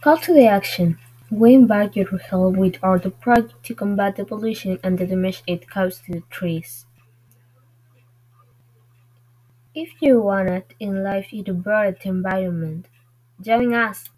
Call to the action: We invite you to help with our project to combat the pollution and the damage it causes to the trees. If you want it in life to a the environment, join us!